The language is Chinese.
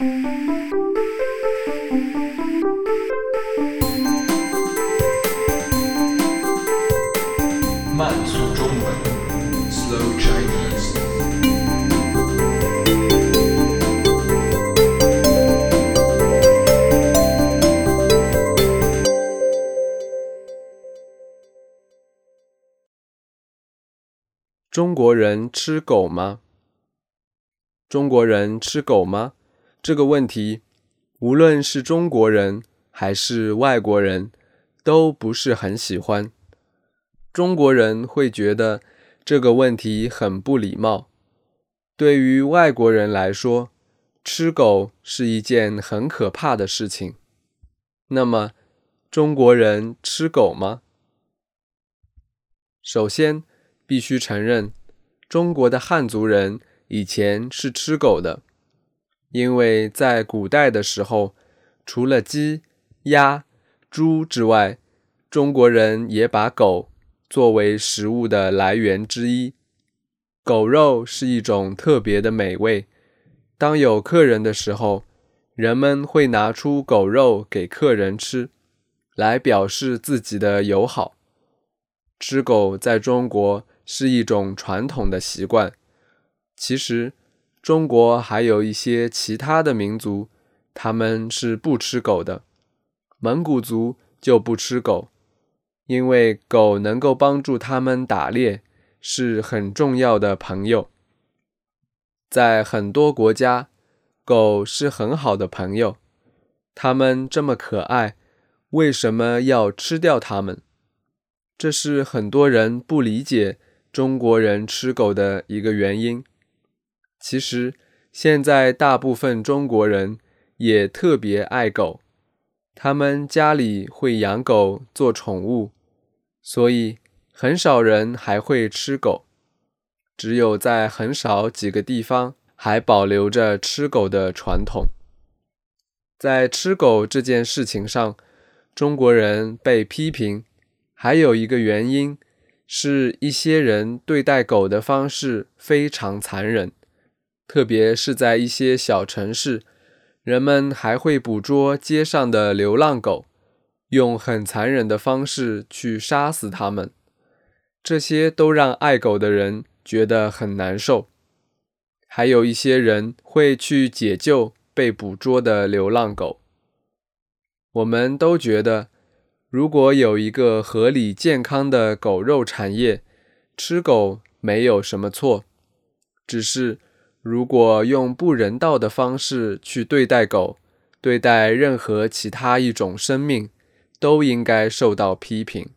慢速中文，Slow Chinese。中国人吃狗吗？中国人吃狗吗？这个问题，无论是中国人还是外国人，都不是很喜欢。中国人会觉得这个问题很不礼貌。对于外国人来说，吃狗是一件很可怕的事情。那么，中国人吃狗吗？首先，必须承认，中国的汉族人以前是吃狗的，因为在古代的时候，除了鸡、鸭、猪之外，中国人也把狗作为食物的来源之一。狗肉是一种特别的美味，当有客人的时候，人们会拿出狗肉给客人吃，来表示自己的友好。吃狗在中国。是一种传统的习惯。其实，中国还有一些其他的民族，他们是不吃狗的。蒙古族就不吃狗，因为狗能够帮助他们打猎，是很重要的朋友。在很多国家，狗是很好的朋友。它们这么可爱，为什么要吃掉它们？这是很多人不理解。中国人吃狗的一个原因，其实现在大部分中国人也特别爱狗，他们家里会养狗做宠物，所以很少人还会吃狗，只有在很少几个地方还保留着吃狗的传统。在吃狗这件事情上，中国人被批评，还有一个原因。是一些人对待狗的方式非常残忍，特别是在一些小城市，人们还会捕捉街上的流浪狗，用很残忍的方式去杀死它们。这些都让爱狗的人觉得很难受。还有一些人会去解救被捕捉的流浪狗。我们都觉得。如果有一个合理健康的狗肉产业，吃狗没有什么错。只是如果用不人道的方式去对待狗，对待任何其他一种生命，都应该受到批评。